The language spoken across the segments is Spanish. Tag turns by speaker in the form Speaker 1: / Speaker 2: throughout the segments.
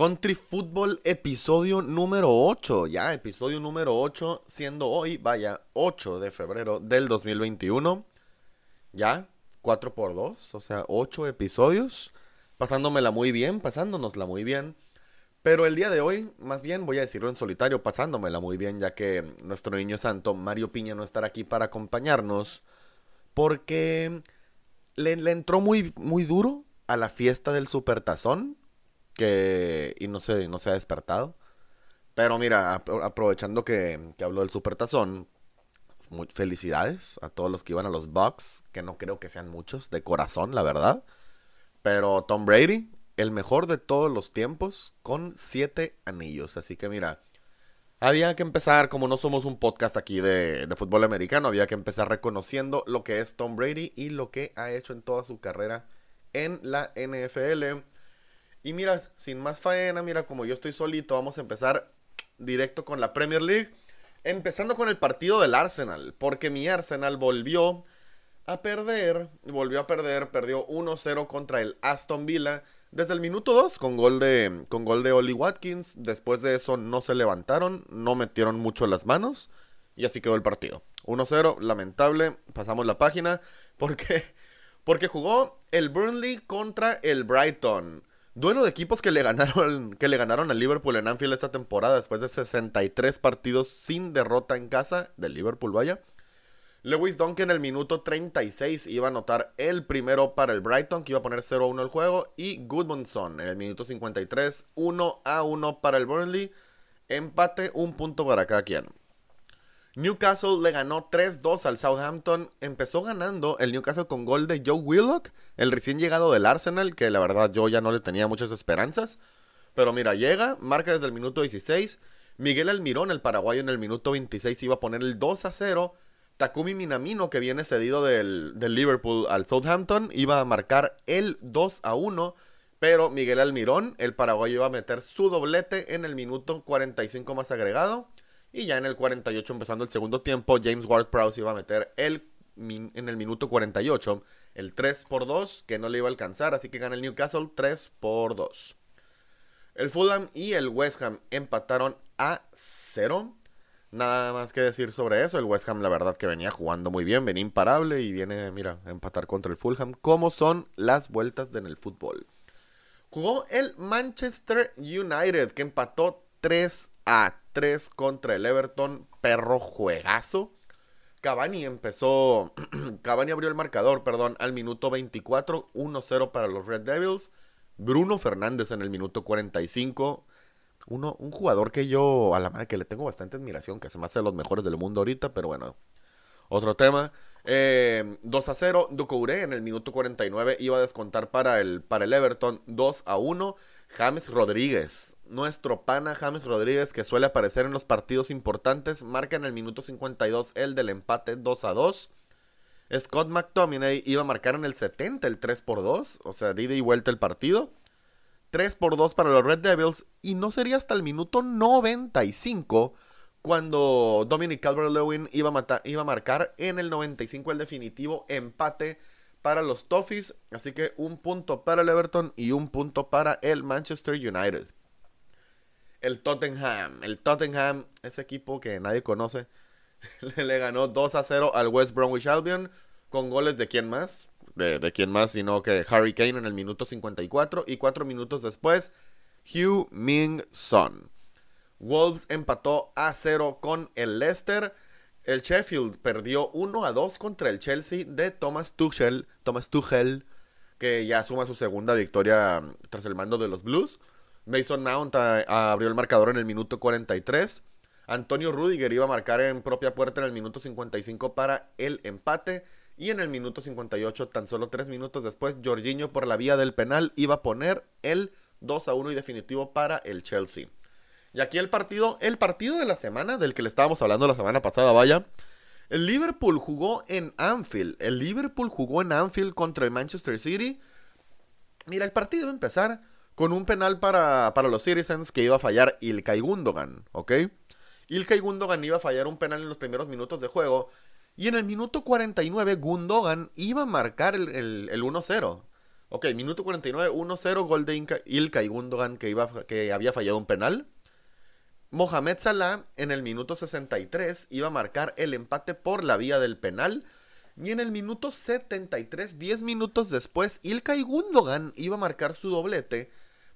Speaker 1: Country Football episodio número 8, ya episodio número 8, siendo hoy, vaya, 8 de febrero del 2021. Ya, 4 por 2, o sea, 8 episodios, pasándomela muy bien, pasándonosla muy bien. Pero el día de hoy, más bien voy a decirlo en solitario, pasándomela muy bien, ya que nuestro niño santo, Mario Piña, no estará aquí para acompañarnos, porque le, entró muy, muy duro a la fiesta del Supertazón y no se, no se ha despertado. Pero mira, aprovechando que, que habló del Supertazón, muy felicidades a todos los que iban a los Bucks, que no creo que sean muchos, de corazón, la verdad. Pero Tom Brady, el mejor de todos los tiempos, con siete anillos. Así que mira, había que empezar, como no somos un podcast aquí de, de fútbol americano, había que empezar reconociendo lo que es Tom Brady y lo que ha hecho en toda su carrera en la NFL. Y mira, sin más faena, mira, como yo estoy solito, vamos a empezar directo con la Premier League. Empezando con el partido del Arsenal, porque mi Arsenal volvió a perder, volvió a perder, perdió 1-0 contra el Aston Villa desde el minuto 2 con gol de con gol de Oli Watkins. Después de eso no se levantaron, no metieron mucho las manos y así quedó el partido. 1-0, lamentable, pasamos la página porque porque jugó el Burnley contra el Brighton. Duelo de equipos que le ganaron, que le ganaron al Liverpool en Anfield esta temporada después de 63 partidos sin derrota en casa del Liverpool, vaya. Lewis Dunk en el minuto 36 iba a anotar el primero para el Brighton, que iba a poner 0-1 el juego. Y Goodmanson en el minuto 53, 1-1 para el Burnley. Empate, un punto para cada quien. Newcastle le ganó 3-2 al Southampton. Empezó ganando el Newcastle con gol de Joe Willock, el recién llegado del Arsenal, que la verdad yo ya no le tenía muchas esperanzas. Pero mira, llega, marca desde el minuto 16. Miguel Almirón, el paraguayo, en el minuto 26 iba a poner el 2 0. Takumi Minamino, que viene cedido del, Liverpool al Southampton, iba a marcar el 2 1. Pero Miguel Almirón, el paraguayo, iba a meter su doblete en el minuto 45 más agregado. Y ya en el 48, empezando el segundo tiempo, James Ward-Prowse iba a meter el, en el minuto 48 el 3 por 2, que no le iba a alcanzar, así que gana el Newcastle 3 por 2. El Fulham y el West Ham empataron a 0. Nada más que decir sobre eso. El West Ham, la verdad, que venía jugando muy bien, venía imparable y viene, mira, a empatar contra el Fulham. ¿Cómo son las vueltas en el fútbol? Jugó el Manchester United, que empató 3 a 3 contra el Everton. Perro juegazo. Cavani empezó. Cavani abrió el marcador, perdón, al minuto 24. 1-0 para los Red Devils. Bruno Fernández en el minuto 45. Uno, un jugador que yo, a la madre, que le tengo bastante admiración, que se me hace de los mejores del mundo ahorita, pero bueno, otro tema. Eh, 2 a 0, Ducouré en el minuto 49 iba a descontar para el, para el Everton 2 a 1. James Rodríguez, nuestro pana James Rodríguez que suele aparecer en los partidos importantes, marca en el minuto 52 el del empate 2 a 2. Scott McTominay iba a marcar en el 70 el 3 por 2, o sea, de y vuelta el partido. 3 por 2 para los Red Devils y no sería hasta el minuto 95 cuando Dominic Calvert-Lewin iba, iba a marcar en el 95 el definitivo empate para los Toffees. Así que un punto para el Everton y un punto para el Manchester United. El Tottenham. El Tottenham, ese equipo que nadie conoce, le ganó 2 a 0 al West Bromwich Albion. Con goles de quién más? De, de quién más, sino que Harry Kane en el minuto 54. Y cuatro minutos después, Hugh Ming Son. Wolves empató a 0 con el Leicester. El Sheffield perdió 1 a 2 contra el Chelsea de Thomas Tuchel, Thomas Tuchel, que ya suma su segunda victoria mm, tras el mando de los Blues. Mason Mount ah, abrió el marcador en el minuto 43. Antonio Rudiger iba a marcar en propia puerta en el minuto 55 para el empate. Y en el minuto 58, tan solo tres minutos después, Jorginho por la vía del penal iba a poner el 2 a 1 y definitivo para el Chelsea. Y aquí el partido, el partido de la semana, del que le estábamos hablando la semana pasada, vaya. El Liverpool jugó en Anfield. El Liverpool jugó en Anfield contra el Manchester City. Mira, el partido iba a empezar con un penal para, para los Citizens que iba a fallar Ilkay Gundogan, ¿ok? Ilkay Gundogan iba a fallar un penal en los primeros minutos de juego. Y en el minuto 49, Gundogan iba a marcar el, el, 1-0. Ok, minuto 49, 1-0, gol de Ilkay Gundogan que, iba, que había fallado un penal. Mohamed Salah en el minuto 63 iba a marcar el empate por la vía del penal. Y en el minuto 73, 10 minutos después, Ilkay Gundogan iba a marcar su doblete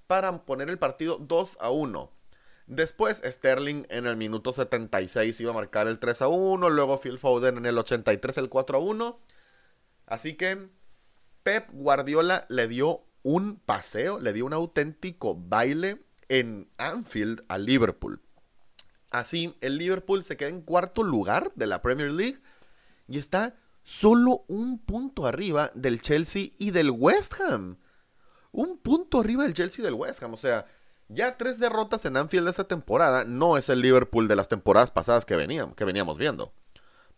Speaker 1: para poner el partido 2 a 1. Después Sterling en el minuto 76 iba a marcar el 3 a 1, luego Phil Foden en el 83 el 4 a 1. Así que Pep Guardiola le dio un paseo, le dio un auténtico baile en Anfield a Liverpool. Así, el Liverpool se queda en cuarto lugar de la Premier League y está solo un punto arriba del Chelsea y del West Ham. Un punto arriba del Chelsea y del West Ham. O sea, ya tres derrotas en Anfield esta temporada no es el Liverpool de las temporadas pasadas que, veníamos, que veníamos viendo.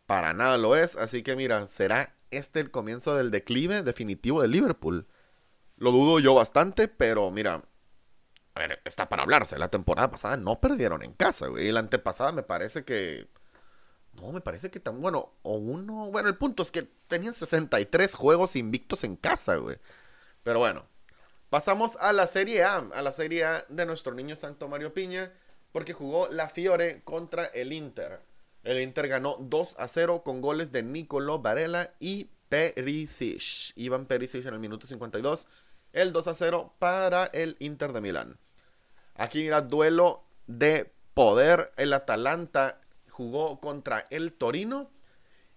Speaker 1: Para nada lo es. Así que mira, ¿será este el comienzo del declive definitivo de Liverpool? Lo dudo yo bastante, pero mira, a ver, está para hablarse. La temporada pasada no perdieron en casa, güey. Y la antepasada me parece que. No, me parece que tan bueno. O uno. Bueno, el punto es que tenían 63 juegos invictos en casa, güey. Pero bueno. Pasamos a la Serie A. A la Serie A de nuestro niño Santo Mario Piña. Porque jugó la Fiore contra el Inter. El Inter ganó 2 a 0 con goles de Nicolo Varela y Perisic. Iván Perisic en el minuto 52. El 2 a 0 para el Inter de Milán. Aquí era duelo de poder. El Atalanta jugó contra el Torino.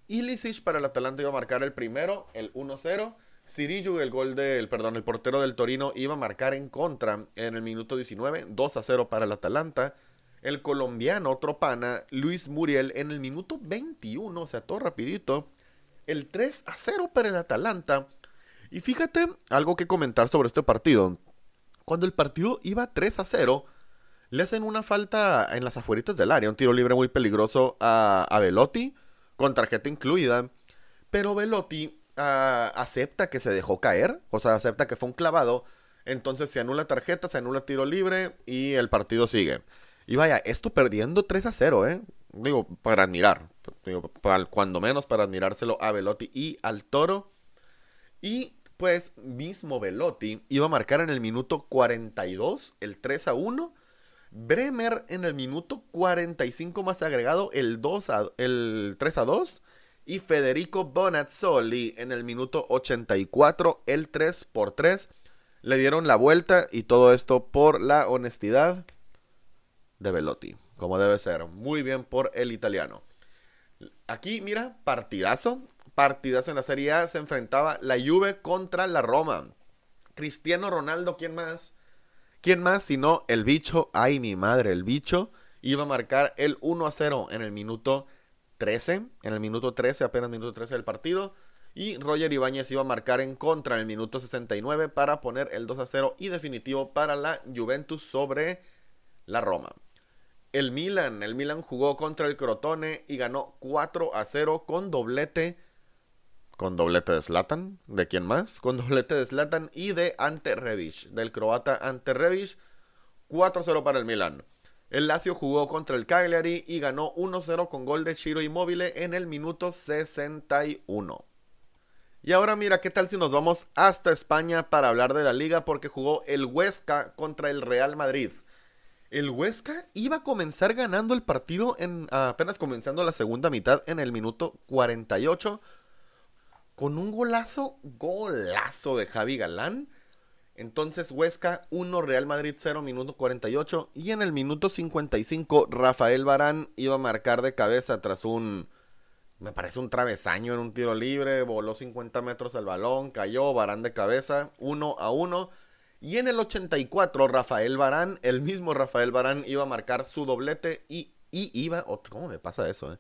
Speaker 1: Y Lisic para el Atalanta iba a marcar el primero, el 1-0. Cirillo, el gol del, perdón, el portero del Torino iba a marcar en contra en el minuto 19, 2 a 0 para el Atalanta. El colombiano Tropana, Luis Muriel en el minuto 21, o sea, todo rapidito. El 3 a 0 para el Atalanta. Y fíjate algo que comentar sobre este partido. Cuando el partido iba 3 a 0, le hacen una falta en las afueritas del área, un tiro libre muy peligroso a, a Velotti, con tarjeta incluida. Pero Velotti ah, acepta que se dejó caer, o sea, acepta que fue un clavado. Entonces se anula tarjeta, se anula tiro libre y el partido sigue. Y vaya, esto perdiendo 3 a 0, ¿eh? Digo, para admirar. Digo, cuando menos para admirárselo a Velotti y al Toro. Y pues mismo Velotti iba a marcar en el minuto 42 el 3 a 1. Bremer en el minuto 45 más agregado el, 2 a, el 3 a 2. Y Federico Bonazzoli en el minuto 84 el 3 por 3. Le dieron la vuelta y todo esto por la honestidad de Velotti. Como debe ser. Muy bien por el italiano. Aquí, mira, partidazo partidazo en la Serie A se enfrentaba la Juve contra la Roma. Cristiano Ronaldo, ¿quién más? ¿Quién más sino el bicho? Ay, mi madre, el bicho iba a marcar el 1 a 0 en el minuto 13, en el minuto 13, apenas minuto 13 del partido. Y Roger Ibáñez iba a marcar en contra en el minuto 69 para poner el 2 a 0 y definitivo para la Juventus sobre la Roma. El Milan, el Milan jugó contra el Crotone y ganó 4 a 0 con doblete con doblete de Zlatan. ¿De quién más? Con doblete de Zlatan y de Ante Rebic, del croata Ante Rebic. 4-0 para el Milan. El Lazio jugó contra el Cagliari y ganó 1-0 con gol de Chiro Immobile en el minuto 61. Y ahora mira, ¿qué tal si nos vamos hasta España para hablar de la liga? Porque jugó el Huesca contra el Real Madrid. El Huesca iba a comenzar ganando el partido en apenas comenzando la segunda mitad en el minuto 48 con un golazo, golazo de Javi Galán. Entonces Huesca 1, Real Madrid 0, minuto 48. Y en el minuto 55 Rafael Barán iba a marcar de cabeza tras un, me parece un travesaño en un tiro libre. Voló 50 metros el balón, cayó Barán de cabeza 1 a 1. Y en el 84 Rafael Barán, el mismo Rafael Barán iba a marcar su doblete y, y iba, ¿cómo me pasa eso? Eh?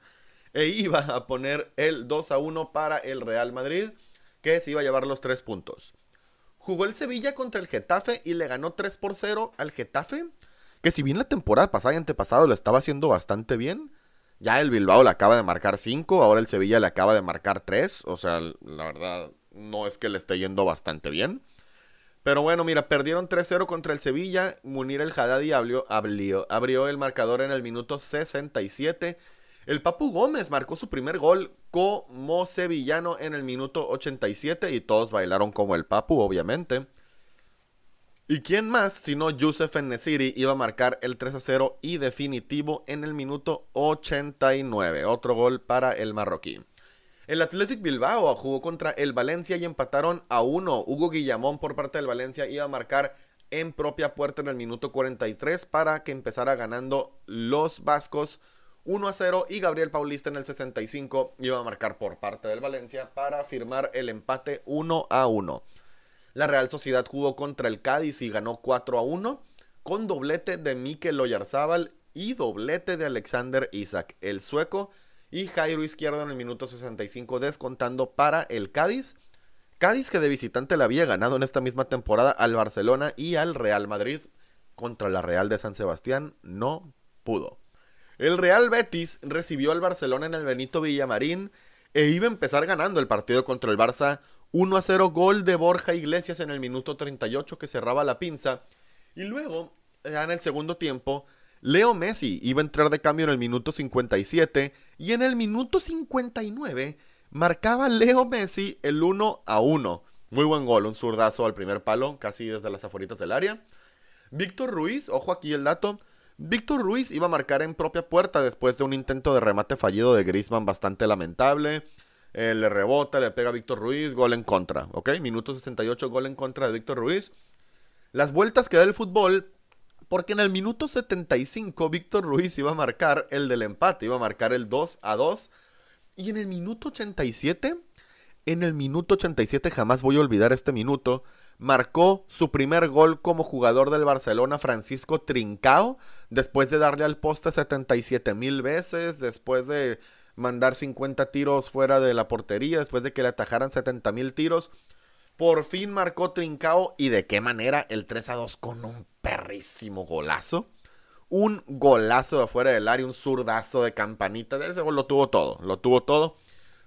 Speaker 1: E iba a poner el 2 a 1 para el Real Madrid, que se iba a llevar los tres puntos. Jugó el Sevilla contra el Getafe y le ganó 3 por 0 al Getafe. Que si bien la temporada pasada y antepasado lo estaba haciendo bastante bien, ya el Bilbao le acaba de marcar 5, ahora el Sevilla le acaba de marcar 3. O sea, la verdad, no es que le esté yendo bastante bien. Pero bueno, mira, perdieron 3-0 contra el Sevilla. Munir el Haddadi abrió, abrió, el marcador en el minuto 67. El Papu Gómez marcó su primer gol como sevillano en el minuto 87 y todos bailaron como el Papu, obviamente. ¿Y quién más sino Yusef Nesiri iba a marcar el 3 0 y definitivo en el minuto 89? Otro gol para el marroquí. El Athletic Bilbao jugó contra el Valencia y empataron a uno. Hugo Guillamón por parte del Valencia iba a marcar en propia puerta en el minuto 43 para que empezara ganando los vascos 1 a 0 y Gabriel Paulista en el 65 iba a marcar por parte del Valencia para firmar el empate 1 a 1. La Real Sociedad jugó contra el Cádiz y ganó 4 a 1 con doblete de Mikel Oyarzábal y doblete de Alexander Isaac, el sueco, y Jairo Izquierdo en el minuto 65 descontando para el Cádiz. Cádiz que de visitante le había ganado en esta misma temporada al Barcelona y al Real Madrid contra la Real de San Sebastián no pudo. El Real Betis recibió al Barcelona en el Benito Villamarín e iba a empezar ganando el partido contra el Barça 1 a 0 gol de Borja Iglesias en el minuto 38 que cerraba la pinza. Y luego, ya en el segundo tiempo, Leo Messi iba a entrar de cambio en el minuto 57 y en el minuto 59 marcaba Leo Messi el 1 a 1. Muy buen gol, un zurdazo al primer palo, casi desde las aforitas del área. Víctor Ruiz, ojo aquí el dato, Víctor Ruiz iba a marcar en propia puerta después de un intento de remate fallido de Griezmann bastante lamentable. Eh, le rebota, le pega a Víctor Ruiz, gol en contra, ¿ok? Minuto 68, gol en contra de Víctor Ruiz. Las vueltas que da el fútbol, porque en el minuto 75 Víctor Ruiz iba a marcar el del empate, iba a marcar el 2 a 2. Y en el minuto 87, en el minuto 87, jamás voy a olvidar este minuto, marcó su primer gol como jugador del Barcelona Francisco Trincao, después de darle al poste 77 mil veces, después de mandar 50 tiros fuera de la portería después de que le atajaran 70 mil tiros. Por fin marcó Trincao y de qué manera el 3 a 2 con un perrísimo golazo. Un golazo de afuera del área, un zurdazo de campanita. De ese gol lo tuvo todo, lo tuvo todo.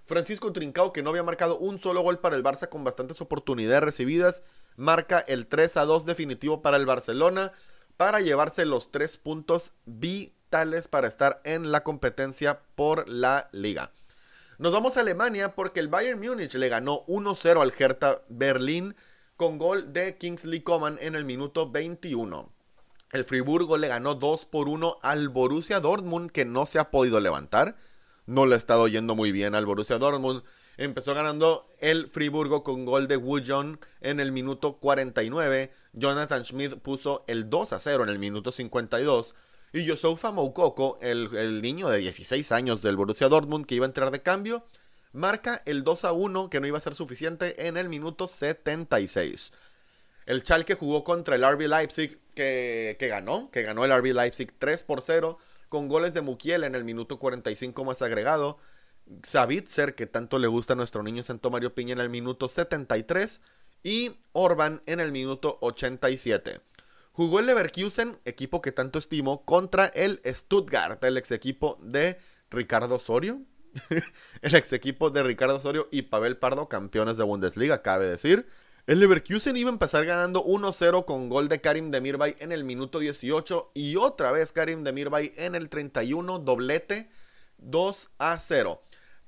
Speaker 1: Francisco Trincao, que no había marcado un solo gol para el Barça con bastantes oportunidades recibidas, marca el 3 a 2 definitivo para el Barcelona para llevarse los tres puntos vitales para estar en la competencia por la liga. Nos vamos a Alemania porque el Bayern Múnich le ganó 1-0 al Hertha Berlín con gol de Kingsley Coman en el minuto 21. El Friburgo le ganó 2 por 1 al Borussia Dortmund que no se ha podido levantar. No le ha estado yendo muy bien al Borussia Dortmund. Empezó ganando el Friburgo con gol de Wujon en el minuto 49. Jonathan Schmidt puso el 2 a 0 en el minuto 52. Y Yosoufa Moukoko, el, el niño de 16 años del Borussia Dortmund que iba a entrar de cambio, marca el 2 a 1 que no iba a ser suficiente en el minuto 76. El Schalke jugó contra el RB Leipzig que, que, ganó, que ganó el RB Leipzig 3 por 0 con goles de Mukiel en el minuto 45 más agregado. Savitzer, que tanto le gusta a nuestro niño Santo Mario Piña en el minuto 73 y Orban en el minuto 87. Jugó el Leverkusen, equipo que tanto estimo, contra el Stuttgart, el ex equipo de Ricardo Osorio. el ex equipo de Ricardo Osorio y Pavel Pardo, campeones de Bundesliga, cabe decir. El Leverkusen iba a empezar ganando 1-0 con gol de Karim Demirbay en el minuto 18 y otra vez Karim Demirbay en el 31, doblete 2-0.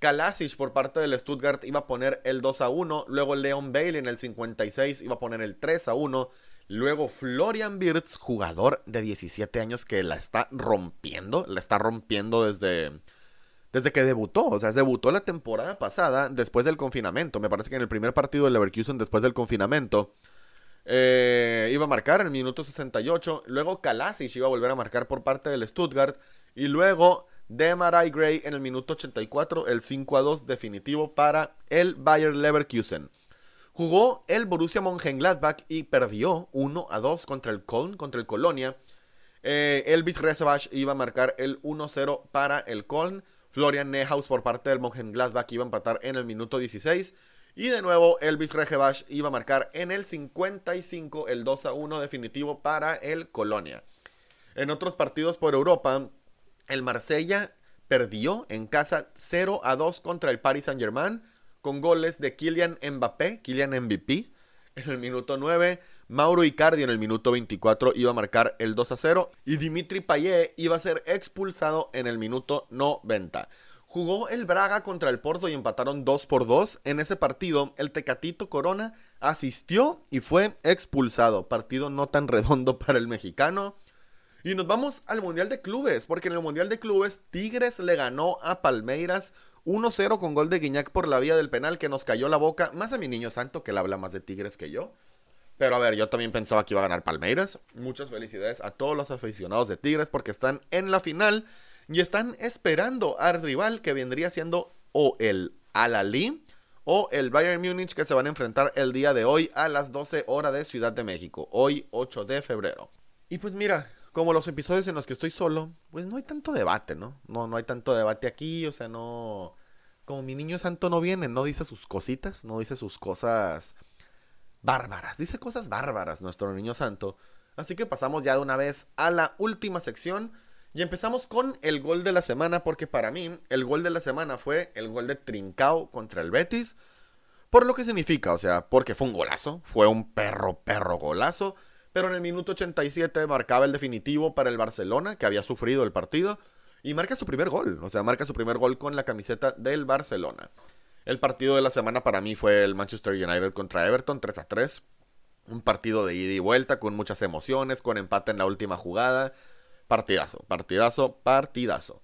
Speaker 1: Kalasic por parte del Stuttgart iba a poner el 2-1, luego Leon Bailey en el 56 iba a poner el 3-1 Luego Florian Wirtz, jugador de 17 años que la está rompiendo, la está rompiendo desde, desde que debutó. O sea, debutó la temporada pasada después del confinamiento. Me parece que en el primer partido del Leverkusen después del confinamiento eh, iba a marcar en el minuto 68. Luego Kalasic iba a volver a marcar por parte del Stuttgart. Y luego Demarai Gray en el minuto 84, el 5 a 2 definitivo para el Bayer Leverkusen. Jugó el Borussia Mönchengladbach y perdió 1 a 2 contra el Köln, contra el Colonia. Eh, Elvis Resebach iba a marcar el 1-0 para el Köln. Florian Nehaus por parte del Mönchengladbach iba a empatar en el minuto 16. Y de nuevo, Elvis Rejevash iba a marcar en el 55 el 2 a 1 definitivo para el Colonia. En otros partidos por Europa, el Marsella perdió en casa 0 a 2 contra el Paris Saint-Germain con goles de Kylian Mbappé, Kylian MVP, en el minuto 9. Mauro Icardi en el minuto 24 iba a marcar el 2 a 0 y Dimitri Payet iba a ser expulsado en el minuto 90. Jugó el Braga contra el Porto y empataron 2 por 2. En ese partido, el Tecatito Corona asistió y fue expulsado. Partido no tan redondo para el mexicano. Y nos vamos al Mundial de Clubes, porque en el Mundial de Clubes Tigres le ganó a Palmeiras 1-0 con gol de Guiñac por la vía del penal que nos cayó la boca, más a mi niño santo que él habla más de Tigres que yo. Pero a ver, yo también pensaba que iba a ganar Palmeiras. Muchas felicidades a todos los aficionados de Tigres porque están en la final y están esperando al rival que vendría siendo o el Al-Ali o el Bayern Múnich que se van a enfrentar el día de hoy a las 12 horas de Ciudad de México, hoy 8 de febrero. Y pues mira, como los episodios en los que estoy solo, pues no hay tanto debate, ¿no? No, no hay tanto debate aquí, o sea, no... Como mi niño santo no viene, no dice sus cositas, no dice sus cosas bárbaras, dice cosas bárbaras nuestro niño santo. Así que pasamos ya de una vez a la última sección y empezamos con el gol de la semana, porque para mí el gol de la semana fue el gol de Trincao contra el Betis. Por lo que significa, o sea, porque fue un golazo, fue un perro, perro golazo pero en el minuto 87 marcaba el definitivo para el Barcelona, que había sufrido el partido, y marca su primer gol, o sea, marca su primer gol con la camiseta del Barcelona. El partido de la semana para mí fue el Manchester United contra Everton, 3 a 3. Un partido de ida y vuelta, con muchas emociones, con empate en la última jugada. Partidazo, partidazo, partidazo.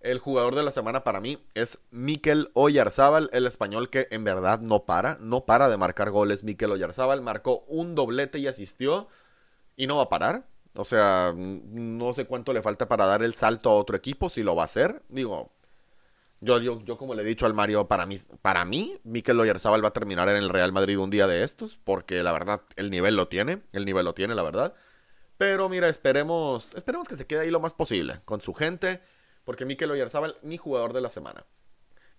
Speaker 1: El jugador de la semana para mí es Mikel Oyarzábal, el español que en verdad no para, no para de marcar goles. Mikel Oyarzábal marcó un doblete y asistió y no va a parar. O sea, no sé cuánto le falta para dar el salto a otro equipo, si lo va a hacer. Digo, yo, yo, yo como le he dicho al Mario, para mí, para mí, Mikel Oyarzabal va a terminar en el Real Madrid un día de estos, porque la verdad, el nivel lo tiene, el nivel lo tiene, la verdad. Pero mira, esperemos, esperemos que se quede ahí lo más posible, con su gente, porque Mikel Oyarzabal, mi jugador de la semana.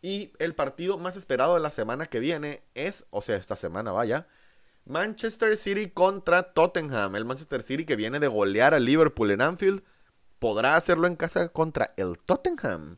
Speaker 1: Y el partido más esperado de la semana que viene es, o sea, esta semana vaya, Manchester City contra Tottenham. El Manchester City que viene de golear a Liverpool en Anfield. ¿Podrá hacerlo en casa contra el Tottenham?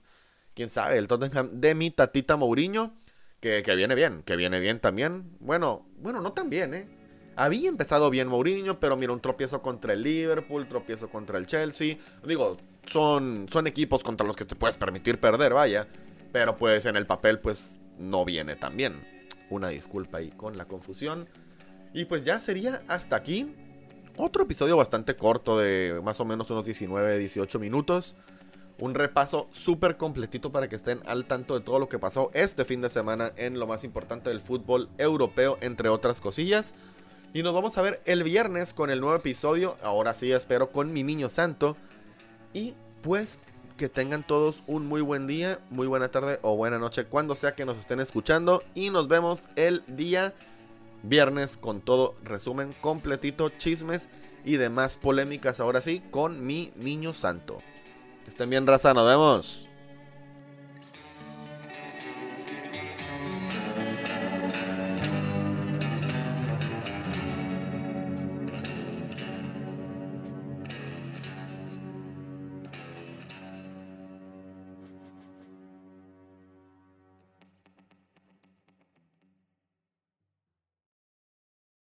Speaker 1: Quién sabe, el Tottenham de mi tatita Mourinho. Que, viene bien, que viene bien también. Bueno, bueno, no tan bien, ¿eh? Había empezado bien Mourinho, pero mira, un tropiezo contra el Liverpool, tropiezo contra el Chelsea. Digo, son, son equipos contra los que te puedes permitir perder, vaya. Pero pues en el papel, pues no viene tan bien. Una disculpa ahí con la confusión. Y pues ya sería hasta aquí. Otro episodio bastante corto de más o menos unos 19, 18 minutos. Un repaso súper completito para que estén al tanto de todo lo que pasó este fin de semana en lo más importante del fútbol europeo, entre otras cosillas. Y nos vamos a ver el viernes con el nuevo episodio. Ahora sí, espero con mi niño santo. Y pues que tengan todos un muy buen día, muy buena tarde o buena noche, cuando sea que nos estén escuchando. Y nos vemos el día viernes con todo resumen completito, chismes y demás polémicas ahora sí con mi niño santo. Estén bien, raza, nos vemos.